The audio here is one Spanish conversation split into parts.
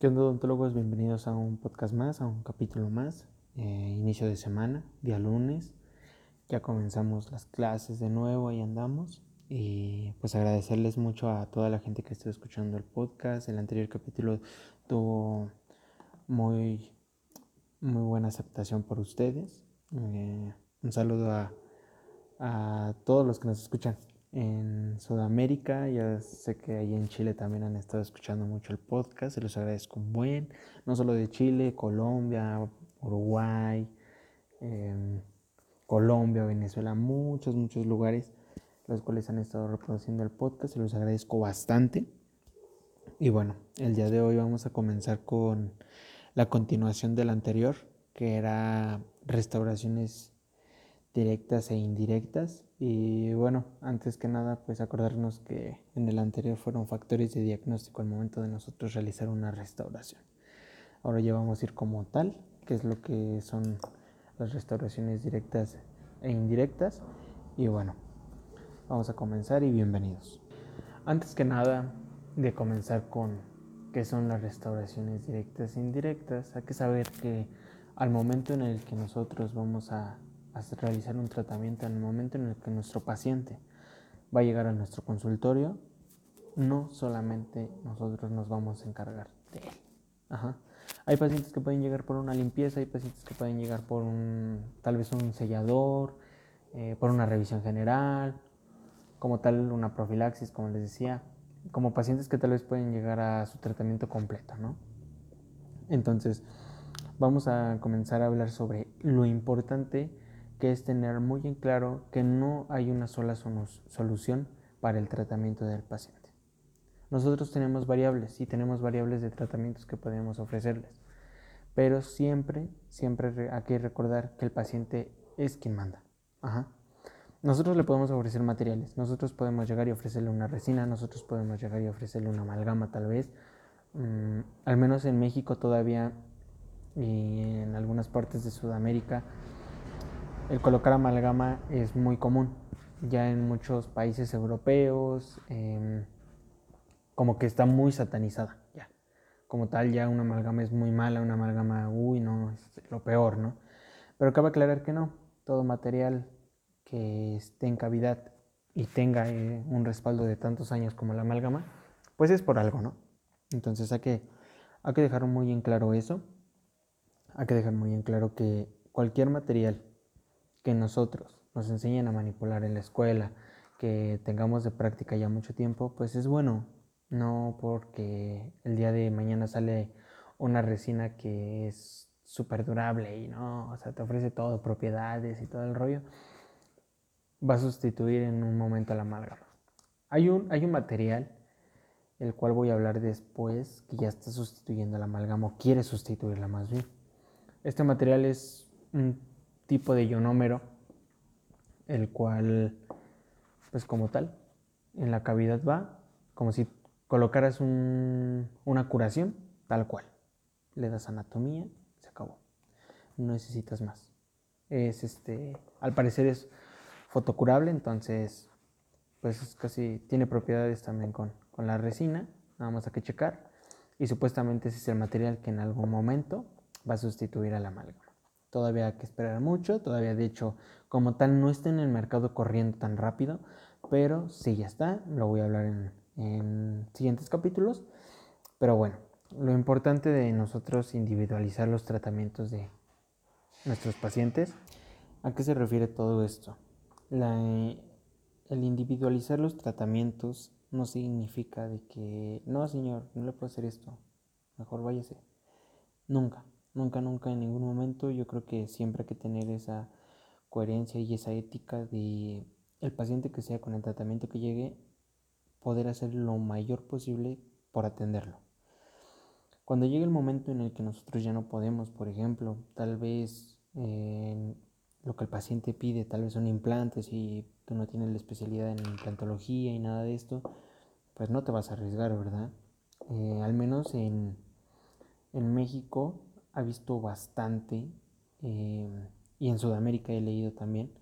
¿Qué onda odontólogos? Bienvenidos a un podcast más, a un capítulo más. Eh, inicio de semana, día lunes. Ya comenzamos las clases de nuevo, ahí andamos. Y pues agradecerles mucho a toda la gente que está escuchando el podcast. El anterior capítulo tuvo muy, muy buena aceptación por ustedes. Eh, un saludo a, a todos los que nos escuchan en Sudamérica. Ya sé que ahí en Chile también han estado escuchando mucho el podcast. Se los agradezco un buen. No solo de Chile, Colombia, Uruguay, em, Colombia, Venezuela, muchos, muchos lugares los cuales han estado reproduciendo el podcast. Se los agradezco bastante. Y bueno, el día de hoy vamos a comenzar con la continuación del anterior, que era restauraciones directas e indirectas. Y bueno, antes que nada, pues acordarnos que en el anterior fueron factores de diagnóstico al momento de nosotros realizar una restauración. Ahora ya vamos a ir como tal, que es lo que son las restauraciones directas e indirectas. Y bueno, vamos a comenzar y bienvenidos. Antes que nada, de comenzar con qué son las restauraciones directas e indirectas, hay que saber que al momento en el que nosotros vamos a realizar un tratamiento en el momento en el que nuestro paciente va a llegar a nuestro consultorio, no solamente nosotros nos vamos a encargar de él. Hay pacientes que pueden llegar por una limpieza, hay pacientes que pueden llegar por un, tal vez un sellador, eh, por una revisión general, como tal una profilaxis, como les decía, como pacientes que tal vez pueden llegar a su tratamiento completo, ¿no? Entonces, vamos a comenzar a hablar sobre lo importante que es tener muy en claro que no hay una sola solución para el tratamiento del paciente. Nosotros tenemos variables y tenemos variables de tratamientos que podemos ofrecerles, pero siempre, siempre hay que recordar que el paciente es quien manda. Nosotros le podemos ofrecer materiales, nosotros podemos llegar y ofrecerle una resina, nosotros podemos llegar y ofrecerle una amalgama tal vez. Mm, al menos en México todavía y en algunas partes de Sudamérica el colocar amalgama es muy común. Ya en muchos países europeos, em, como que está muy satanizada. Ya. Como tal, ya una amalgama es muy mala, una amalgama, uy, no, es lo peor, ¿no? Pero cabe aclarar que no. Todo material que esté en cavidad y tenga eh, un respaldo de tantos años como la amalgama, pues es por algo, ¿no? Entonces hay que, hay que dejar muy en claro eso. Hay que dejar muy en claro que cualquier material que nosotros nos enseñen a manipular en la escuela, que tengamos de práctica ya mucho tiempo, pues es bueno. No porque el día de mañana sale una resina que es súper durable y no, o sea, te ofrece todo, propiedades y todo el rollo, va a sustituir en un momento la amalgama. Hay un, hay un material, el cual voy a hablar después, que ya está sustituyendo la amalgama o quiere sustituirla más bien. Este material es un tipo de ionómero, el cual, pues como tal, en la cavidad va como si colocaras una curación, tal cual. Le das anatomía, se acabó. No necesitas más. Es este, al parecer es fotocurable, entonces, pues casi tiene propiedades también con, con la resina, nada más hay que checar. Y supuestamente ese es el material que en algún momento va a sustituir a la amalgama. Todavía hay que esperar mucho, todavía de hecho como tal no está en el mercado corriendo tan rápido, pero sí ya está, lo voy a hablar en, en siguientes capítulos. Pero bueno, lo importante de nosotros individualizar los tratamientos de nuestros pacientes, ¿a qué se refiere todo esto? el individualizar los tratamientos no significa de que, no señor, no le puedo hacer esto, mejor váyase. Nunca. Nunca, nunca, en ningún momento. Yo creo que siempre hay que tener esa coherencia y esa ética de el paciente que sea con el tratamiento que llegue, poder hacer lo mayor posible por atenderlo. Cuando llegue el momento en el que nosotros ya no podemos, por ejemplo, tal vez lo que el paciente pide, tal vez son implantes y tú no tienes la especialidad en implantología y nada de esto, pues no te vas a arriesgar, ¿verdad? Eh, al menos en, en México ha visto bastante, em, y en Sudamérica he leído también,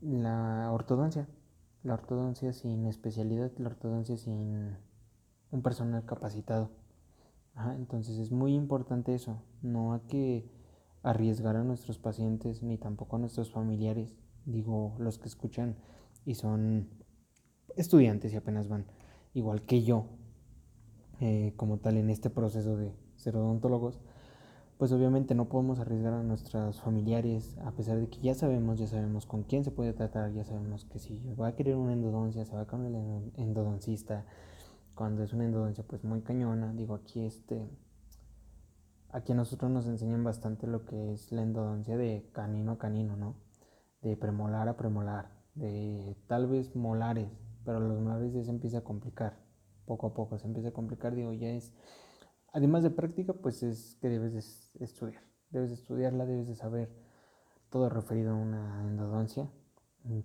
la ortodoncia. La ortodoncia sin especialidad, la ortodoncia sin un personal capacitado. entonces es muy importante eso, no hay que arriesgar a nuestros pacientes ni tampoco a nuestros familiares, digo los que escuchan y son estudiantes y apenas van, igual que yo, eh, como tal en este proceso de ser odontólogos, pues obviamente no podemos arriesgar a nuestros familiares, a pesar de que ya sabemos, ya sabemos con quién se puede tratar, ya sabemos que si va a querer una endodoncia, se va con el endodoncista, cuando es una endodoncia pues muy cañona, digo aquí este, aquí a nosotros nos enseñan bastante lo que es la endodoncia de canino a canino, ¿no? De premolar a premolar, de tal vez molares, pero los molares ya se empieza a complicar, poco a poco se empieza a complicar, digo, ya es además de práctica, pues es que debes de estudiar. Debes de estudiarla, debes de saber todo referido a una endodoncia.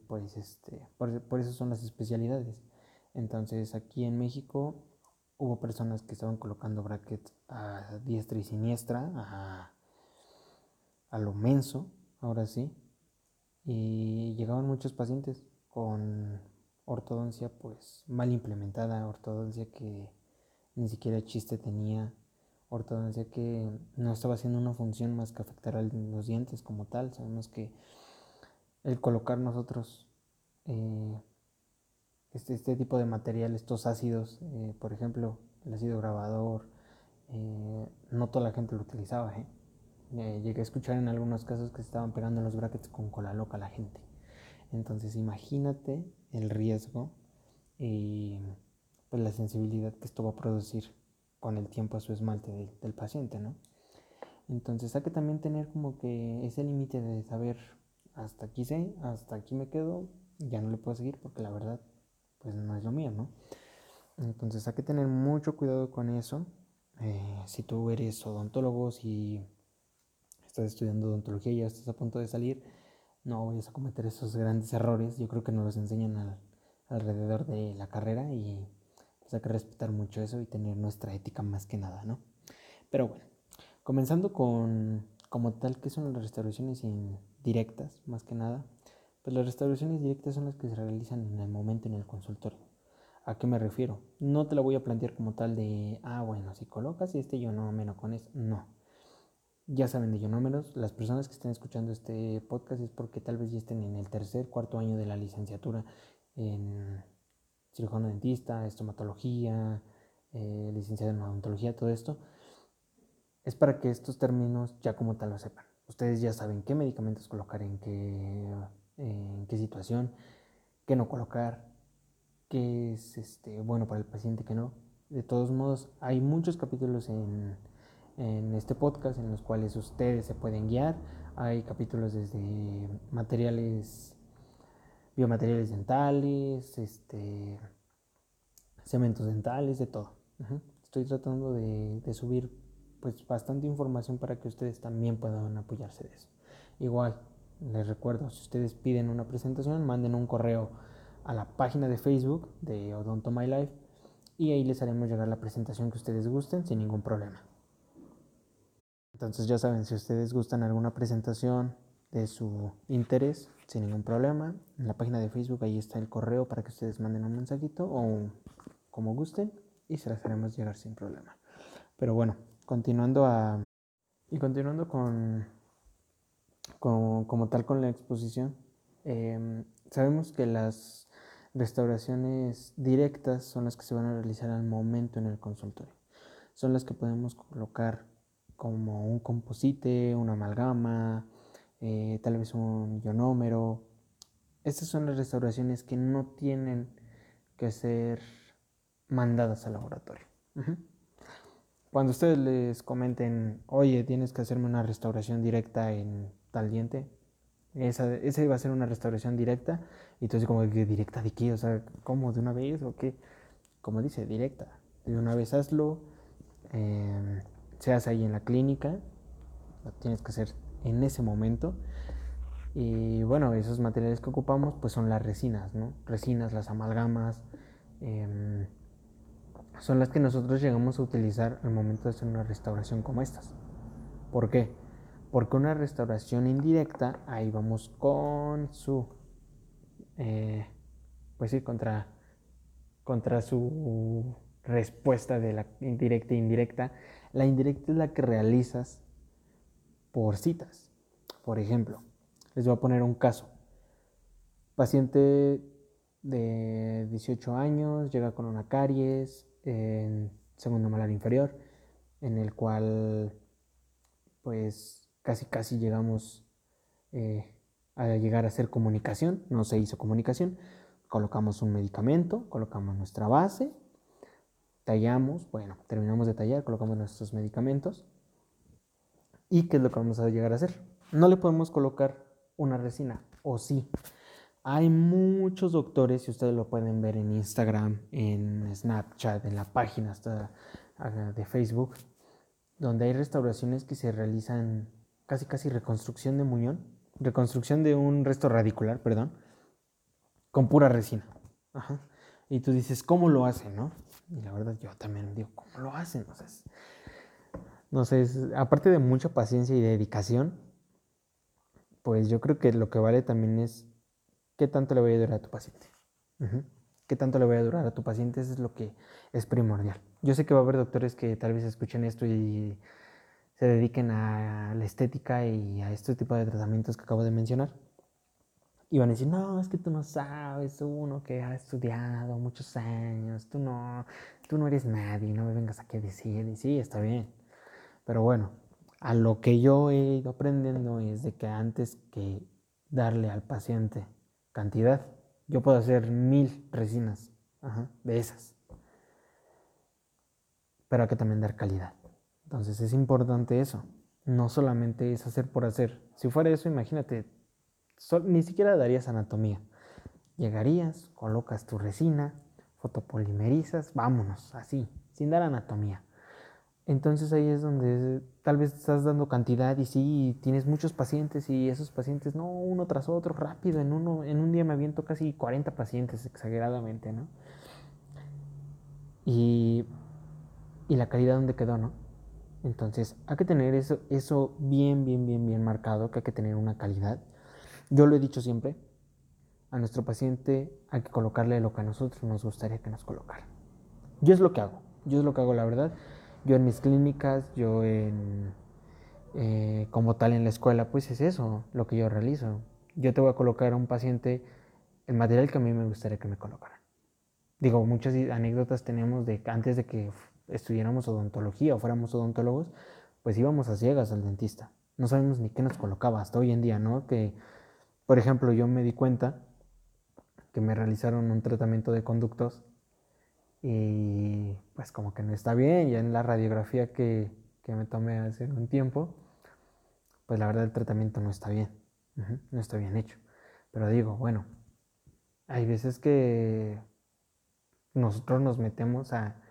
Pues este, por, eso son las especialidades. Entonces aquí en México hubo personas que estaban colocando brackets a diestra y siniestra, a, a lo menso, ahora sí. Y llegaban muchos pacientes con ortodoncia pues mal implementada, ortodoncia que ni siquiera chiste tenía, ortodoncia que no estaba haciendo una función más que afectar a los dientes como tal. Sabemos que el colocar nosotros eh, este, este, tipo de material, estos ácidos, eh, por ejemplo, el ácido grabador, eh, no toda la gente lo utilizaba. llegué a escuchar en algunos casos que estaban pegando los brackets con cola loca la gente. Entonces imagínate el riesgo y pues la sensibilidad que esto va a producir con el tiempo a su esmalte del paciente, ¿no? Entonces hay que también tener como que ese límite de saber hasta aquí sé, hasta aquí me quedo, ya no le puedo seguir porque la verdad pues no es lo mío, ¿no? Entonces hay que tener mucho cuidado con eso. Eh, si tú eres odontólogo, si estás estudiando odontología y ya estás a punto de salir, no vayas a cometer esos grandes errores. Yo creo que nos los enseñan alrededor de la carrera y hay que respetar mucho eso y tener nuestra ética más que nada, ¿no? Pero bueno, comenzando con como tal, ¿qué son las restauraciones indirectas, más que nada? Pues las restauraciones directas son las que se realizan en el momento en el consultorio. ¿A qué me refiero? No te la voy a plantear como tal de, ah, bueno, si colocas este ionómero con eso. No. Ya saben de ionómeros. Las personas que estén escuchando este podcast es porque tal vez ya estén en el tercer, cuarto año de la licenciatura en cirujano dentista, estomatología, eh, licenciado en odontología, todo esto, es para que estos términos ya como tal lo sepan. Ustedes ya saben qué medicamentos colocar en qué, situación, qué no colocar, qué es este, bueno para el paciente, qué no. De todos modos, hay muchos capítulos en, en este podcast en los cuales ustedes se pueden guiar. Hay capítulos desde materiales biomateriales dentales, este, cementos dentales, de todo. Estoy tratando de, subir pues bastante información para que ustedes también puedan apoyarse de eso. Igual, les recuerdo, si ustedes piden una presentación, manden un correo a la página de Facebook de Odonto My Life y ahí les haremos llegar la presentación que ustedes gusten sin ningún problema. Entonces ya saben, si ustedes gustan alguna presentación de su interés, sin ningún problema. En la página de Facebook ahí está el correo para que ustedes manden un mensajito o como gusten y se las haremos llegar sin problema. Pero bueno, continuando a... Y continuando con, como tal con la exposición, em, sabemos que las restauraciones directas son las que se van a realizar al momento en el consultorio. Son las que podemos colocar como un composite, una amalgama, eh, tal vez un ionómero. Estas son las restauraciones que no tienen que ser mandadas al laboratorio. Cuando ustedes les comenten, oye, tienes que hacerme una restauración directa en tal diente, esa, esa iba a ser una restauración directa, y entonces como directa de qué, o sea, ¿cómo? ¿De una vez o qué? Como dice, directa. De una vez hazlo, eh, seas ahí en la clínica, lo tienes que hacer en ese momento. Y bueno, esos materiales que ocupamos pues son las resinas, ¿no? Resinas, las amalgamas, em, son las que nosotros llegamos a utilizar al momento de hacer una restauración como estas. ¿Por qué? Porque una restauración indirecta, ahí vamos con su, eh, pues sí, contra, contra su respuesta de la directa e indirecta. La indirecta es la que realizas por citas. Por ejemplo, les voy a poner un caso. Paciente de 18 años llega con una caries en segundo malar inferior, en el cual pues casi casi llegamos eh, a llegar a hacer comunicación, no se hizo comunicación, colocamos un medicamento, colocamos nuestra base, tallamos, bueno, terminamos de tallar, colocamos nuestros medicamentos y ¿qué es lo que vamos a llegar a hacer? No le podemos colocar una resina, o sí. Hay muchos doctores, y ustedes lo pueden ver en Instagram, en Snapchat, en la página hasta de Facebook, donde hay restauraciones que se realizan casi casi reconstrucción de muñón, reconstrucción de un resto radicular, perdón, con pura resina. Y tú dices, ¿cómo lo hacen, no? Y la verdad yo también digo, ¿cómo lo hacen? O sea, no sé, aparte de mucha paciencia y dedicación, pues yo creo que lo que vale también es qué tanto le voy a durar a tu paciente. ¿Qué tanto le voy a durar a tu paciente? Eso es lo que es primordial. Yo sé que va a haber doctores que tal vez escuchen esto y se dediquen a la estética y a este tipo de tratamientos que acabo de mencionar. Y van a decir, no, es que tú no sabes, uno que ha estudiado muchos años, tú no, tú no eres nadie, no me vengas aquí a decir, y sí, está bien. Pero bueno, a lo que yo he ido aprendiendo es de que antes que darle al paciente cantidad, yo puedo hacer mil resinas de esas pero hay que también dar calidad. Entonces es importante eso. No solamente es hacer por hacer. Si fuera eso, imagínate, ni siquiera darías anatomía. Llegarías, colocas tu resina, fotopolimerizas, vámonos, así, sin dar anatomía. Entonces ahí es donde tal vez estás dando cantidad y sí, tienes muchos pacientes y esos pacientes, no, uno tras otro, rápido, en, uno, en un día me aviento casi 40 pacientes exageradamente, ¿no? Y y la calidad donde quedó, ¿no? Entonces, hay que tener eso, eso bien, bien, bien, bien marcado, que hay que tener una calidad. Yo lo he dicho siempre, a nuestro paciente hay que colocarle lo que a nosotros nos gustaría que nos colocara. Yo es lo que hago, yo es lo que hago, la verdad. Yo en mis clínicas, yo en, eh, como tal en la escuela, pues es eso lo que yo realizo. Yo te voy a colocar a un paciente el material que a mí me gustaría que me colocara. Digo, muchas anécdotas tenemos de antes de que estudiáramos odontología o fuéramos odontólogos, pues íbamos a ciegas al dentista. No sabemos ni qué nos colocaba hasta hoy en día, ¿no? Que, por ejemplo, yo me di cuenta que me realizaron un tratamiento de conductos y pues como que no está bien, ya en la radiografía que, que me tomé hace un tiempo, pues la verdad el tratamiento no está bien, no está bien hecho. Pero digo, bueno, hay veces que nosotros nos metemos a,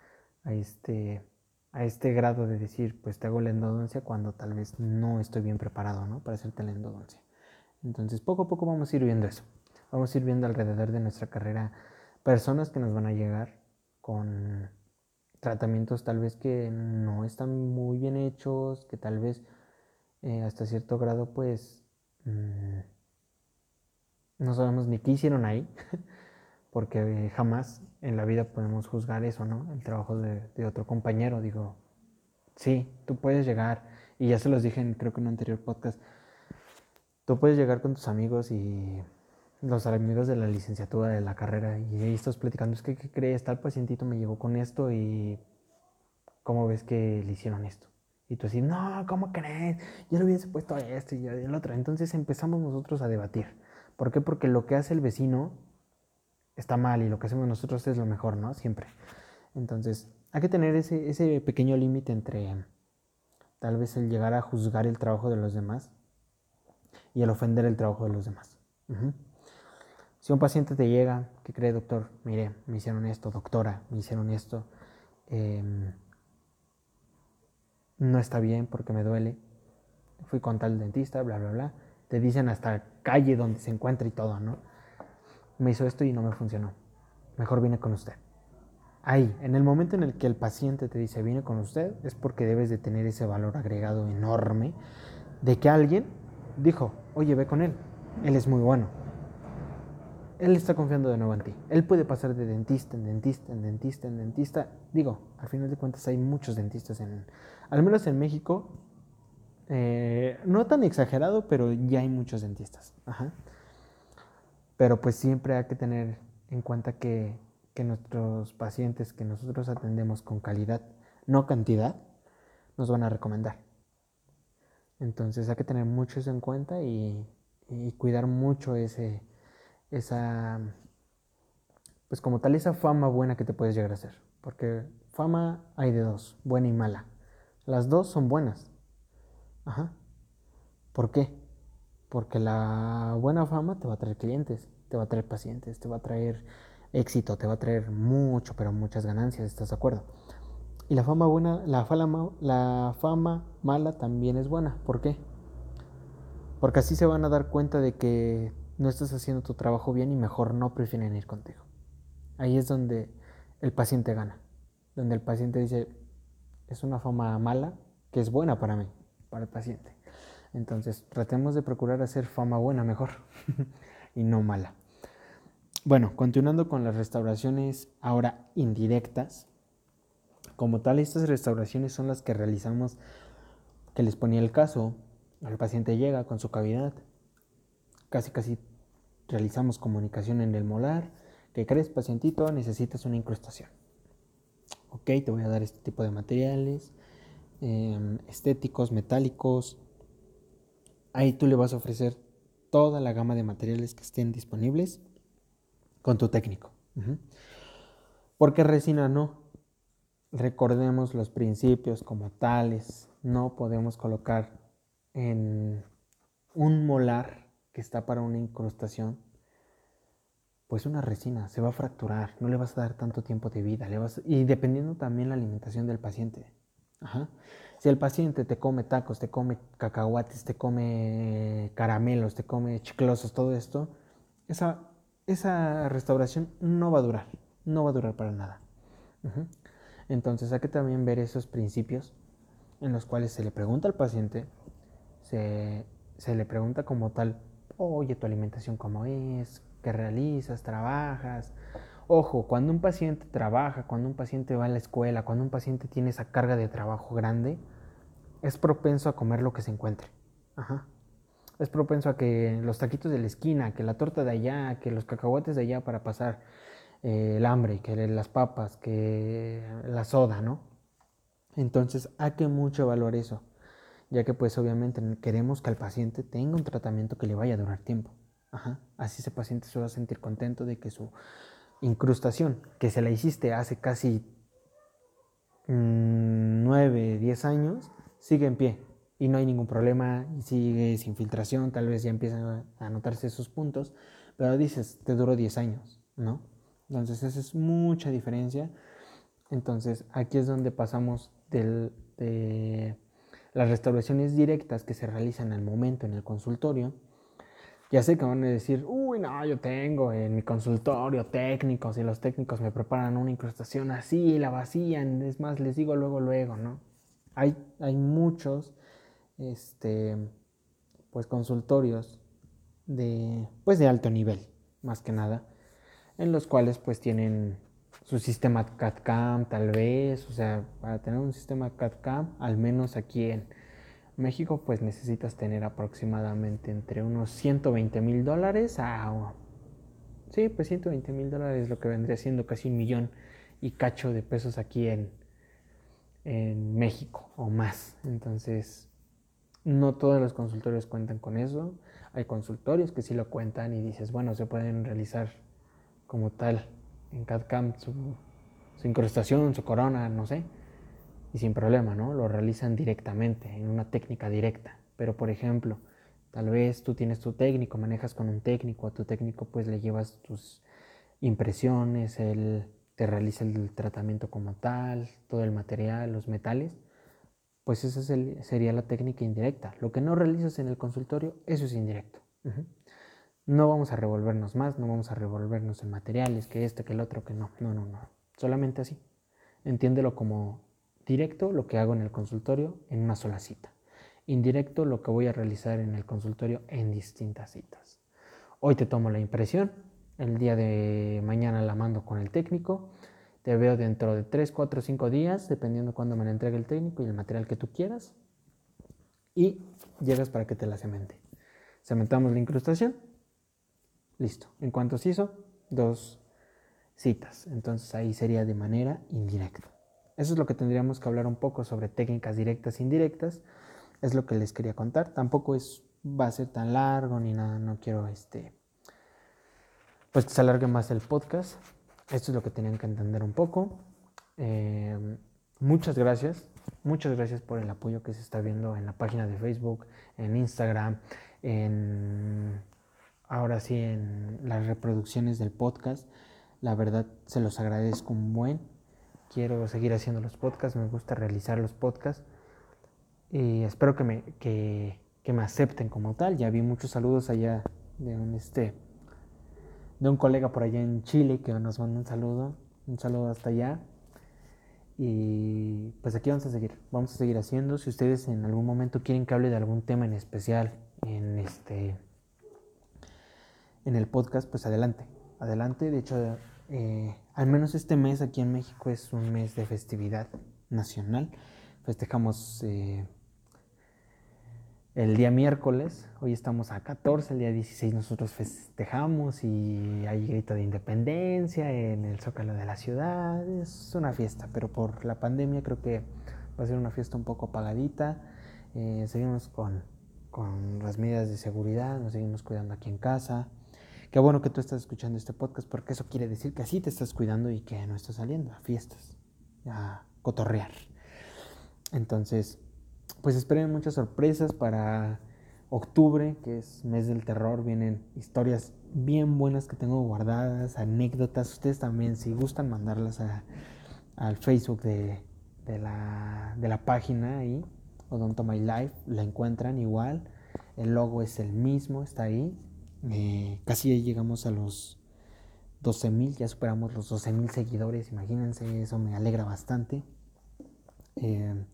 este, a este grado de decir, pues te hago la endodoncia cuando tal vez no estoy bien preparado, ¿no? Para hacerte la endodoncia. Entonces, poco a poco vamos a ir viendo eso. Vamos a ir viendo alrededor de nuestra carrera personas que nos van a llegar con tratamientos tal vez que no están muy bien hechos, que tal vez eh, hasta cierto grado pues mm, no sabemos ni qué hicieron ahí, porque jamás en la vida podemos juzgar eso, ¿no? El trabajo de, otro compañero. Digo, sí, tú puedes llegar, y ya se los dije en, creo que en un anterior podcast, tú puedes llegar con tus amigos y los amigos de la licenciatura, de la carrera, y ahí estás platicando, es que, ¿qué crees? Tal pacientito me llegó con esto y ¿cómo ves que le hicieron esto? Y tú así, no, ¿cómo crees? Yo le hubiese puesto esto y el otro. Entonces empezamos nosotros a debatir. ¿Por qué? Porque lo que hace el vecino está mal y lo que hacemos nosotros es lo mejor, ¿no? Siempre. Entonces, hay que tener ese, ese pequeño límite entre tal vez el llegar a juzgar el trabajo de los demás y el ofender el trabajo de los demás. Si un paciente te llega, que cree, doctor, mire, me hicieron esto, doctora, me hicieron esto, em, no está bien porque me duele, fui con tal dentista, bla, bla, bla, te dicen hasta calle donde se encuentra y todo, ¿no? me hizo esto y no me funcionó. Mejor viene con usted. Ahí, en el momento en el que el paciente te dice viene con usted, es porque debes de tener ese valor agregado enorme de que alguien dijo, oye, ve con él, él es muy bueno. Él está confiando de nuevo en ti. Él puede pasar de dentista en dentista, en dentista, en dentista. Digo, al final de cuentas hay muchos dentistas en, al menos en México, eh, no tan exagerado, pero ya hay muchos dentistas. Pero pues siempre hay que tener en cuenta que, que nuestros pacientes que nosotros atendemos con calidad, no cantidad, nos van a recomendar. Entonces hay que tener mucho eso en cuenta y, y cuidar mucho ese, esa, pues como tal, esa fama buena que te puedes llegar a hacer. Porque fama hay de dos, buena y mala. Las dos son buenas. Ajá. ¿Por qué? Porque la buena fama te va a traer clientes, te va a traer pacientes, te va a traer éxito, te va a traer mucho, pero muchas ganancias, ¿estás de acuerdo? Y la fama buena, la fama, la fama mala también es buena. ¿Por qué? Porque así se van a dar cuenta de que no estás haciendo tu trabajo bien y mejor no prefieren ir contigo. Ahí es donde el paciente gana, donde el paciente dice, es una fama mala que es buena para mí, para el paciente. Entonces, tratemos de procurar hacer fama buena mejor y no mala. Bueno, continuando con las restauraciones ahora indirectas. Como tal, estas restauraciones son las que realizamos, que les ponía el caso, el paciente llega con su cavidad, casi casi realizamos comunicación en el molar. ¿Qué crees, pacientito? Necesitas una incrustación. Ok, te voy a dar este tipo de materiales, em, estéticos, metálicos. Ahí tú le vas a ofrecer toda la gama de materiales que estén disponibles con tu técnico. Porque resina no. Recordemos los principios como tales. No podemos colocar en un molar que está para una incrustación, pues una resina se va a fracturar, no le vas a dar tanto tiempo de vida, y dependiendo también la alimentación del paciente. Si el paciente te come tacos, te come cacahuates, te come caramelos, te come chiclosos, todo esto, esa, esa restauración no va a durar, no va a durar para nada. Entonces hay que también ver esos principios en los cuales se le pregunta al paciente, se, se le pregunta como tal, oye, tu alimentación cómo es, qué realizas, trabajas. Ojo, cuando un paciente trabaja, cuando un paciente va a la escuela, cuando un paciente tiene esa carga de trabajo grande, es propenso a comer lo que se encuentre. Ajá. Es propenso a que los taquitos de la esquina, que la torta de allá, que los cacahuates de allá para pasar eh, el hambre, que las papas, que la soda, ¿no? Entonces hay que mucho evaluar eso ya que pues obviamente queremos que el paciente tenga un tratamiento que le vaya a durar tiempo. Así ese paciente se va a sentir contento de que su incrustación, que se la hiciste hace casi 9, mm, 10 años, sigue en pie y no hay ningún problema y sigue sin filtración, tal vez ya empiezan a notarse esos puntos, pero dices, te duró 10 años, ¿no? Entonces esa es mucha diferencia. Entonces aquí es donde pasamos del, de las restauraciones directas que se realizan al momento en el consultorio, ya sé que van a decir, uy, no, yo tengo en mi consultorio técnicos y los técnicos me preparan una incrustación así, la vacían, es más, les digo luego, luego, ¿no? Hay, hay muchos, este, pues, consultorios de, pues, de alto nivel, más que nada, en los cuales, pues, tienen su sistema CAD-CAM tal vez, o sea, para tener un sistema CAD-CAM, al menos aquí en México, pues necesitas tener aproximadamente entre unos 120 mil dólares a... Sí, pues 120 mil dólares lo que vendría siendo casi un millón y cacho de pesos aquí en, en México o más. Entonces, no todos los consultorios cuentan con eso. Hay consultorios que sí lo cuentan y dices, bueno, se pueden realizar como tal en CAD-CAM su, incrustación, su corona, no sé, y sin problema, ¿no? Lo realizan directamente, en una técnica directa. Pero, por ejemplo, tal vez tú tienes tu técnico, manejas con un técnico, a tu técnico pues le llevas tus impresiones, él te realiza el tratamiento como tal, todo el material, los metales, pues esa sería la técnica indirecta. Lo que no realizas en el consultorio, eso es indirecto. No vamos a revolvernos más, no vamos a revolvernos en materiales, que este, que el otro, que no. No, no, no. Solamente así. Entiéndelo como directo lo que hago en el consultorio en una sola cita. Indirecto lo que voy a realizar en el consultorio en distintas citas. Hoy te tomo la impresión, el día de mañana la mando con el técnico. Te veo dentro de 3, 4, 5 días, dependiendo cuándo me la entregue el técnico y el material que tú quieras. Y llegas para que te la cemente. Cementamos la incrustación. Listo. En cuanto se hizo, dos citas. Entonces ahí sería de manera indirecta. Eso es lo que tendríamos que hablar un poco sobre técnicas directas e indirectas. Es lo que les quería contar. Tampoco es, va a ser tan largo ni nada. No quiero este, pues que se alargue más el podcast. Esto es lo que tenían que entender un poco. Eh, muchas gracias. Muchas gracias por el apoyo que se está viendo en la página de Facebook, en Instagram, en ahora sí en las reproducciones del podcast. La verdad se los agradezco un buen. Quiero seguir haciendo los podcasts, me gusta realizar los podcasts y espero que me, que, que me acepten como tal. Ya vi muchos saludos allá de un, este, de un colega por allá en Chile que nos manda un saludo, un saludo hasta allá. Y pues aquí vamos a seguir, vamos a seguir haciendo. Si ustedes en algún momento quieren que hable de algún tema en especial en este en el podcast, pues adelante, adelante. De hecho, eh, al menos este mes aquí en México es un mes de festividad nacional. Festejamos eh, el día miércoles, hoy estamos a 14, el día 16 nosotros festejamos y hay grito de independencia en el zócalo de la ciudad. Es una fiesta, pero por la pandemia creo que va a ser una fiesta un poco apagadita. Eh, seguimos con, con las medidas de seguridad, nos seguimos cuidando aquí en casa. Qué bueno que tú estás escuchando este podcast porque eso quiere decir que así te estás cuidando y que no estás saliendo a fiestas, a cotorrear. Entonces, pues esperen muchas sorpresas para octubre, que es mes del terror. Vienen historias bien buenas que tengo guardadas, anécdotas. Ustedes también, si gustan, mandarlas al Facebook de, la, de la página ahí, Odonto My Life, la encuentran igual. El logo es el mismo, está ahí. Eh, casi ya llegamos a los 12 mil, ya superamos los 12 mil seguidores, imagínense, eso me alegra bastante. Eh,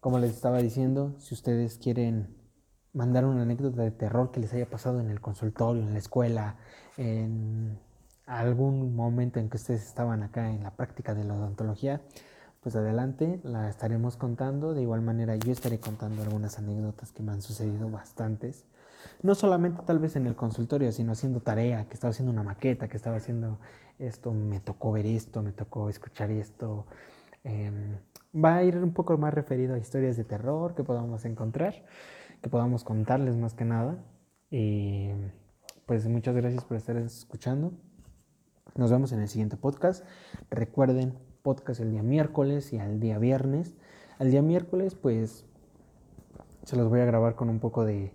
como les estaba diciendo, si ustedes quieren mandar una anécdota de terror que les haya pasado en el consultorio, en la escuela, en algún momento en que ustedes estaban acá en la práctica de la odontología, pues adelante, la estaremos contando. De igual manera, yo estaré contando algunas anécdotas que me han sucedido bastantes no solamente tal vez en el consultorio, sino haciendo tarea, que estaba haciendo una maqueta, que estaba haciendo esto, me tocó ver esto, me tocó escuchar esto. Em, va a ir un poco más referido a historias de terror que podamos encontrar, que podamos contarles más que nada. Y pues muchas gracias por estar escuchando. Nos vemos en el siguiente podcast. Recuerden, podcast el día miércoles y al día viernes. Al día miércoles, pues se los voy a grabar con un poco de,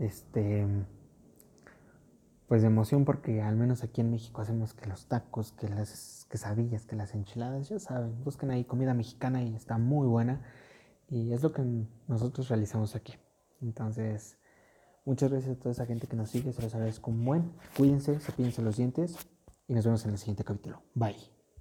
este, pues de emoción porque al menos aquí en México hacemos que los tacos, que las quesadillas, que las enchiladas, ya saben, busquen ahí comida mexicana y está muy buena y es lo que nosotros realizamos aquí. Entonces, muchas gracias a toda esa gente que nos sigue, se los agradezco un buen. Cuídense, cepillense los dientes y nos vemos en el siguiente capítulo. Bye.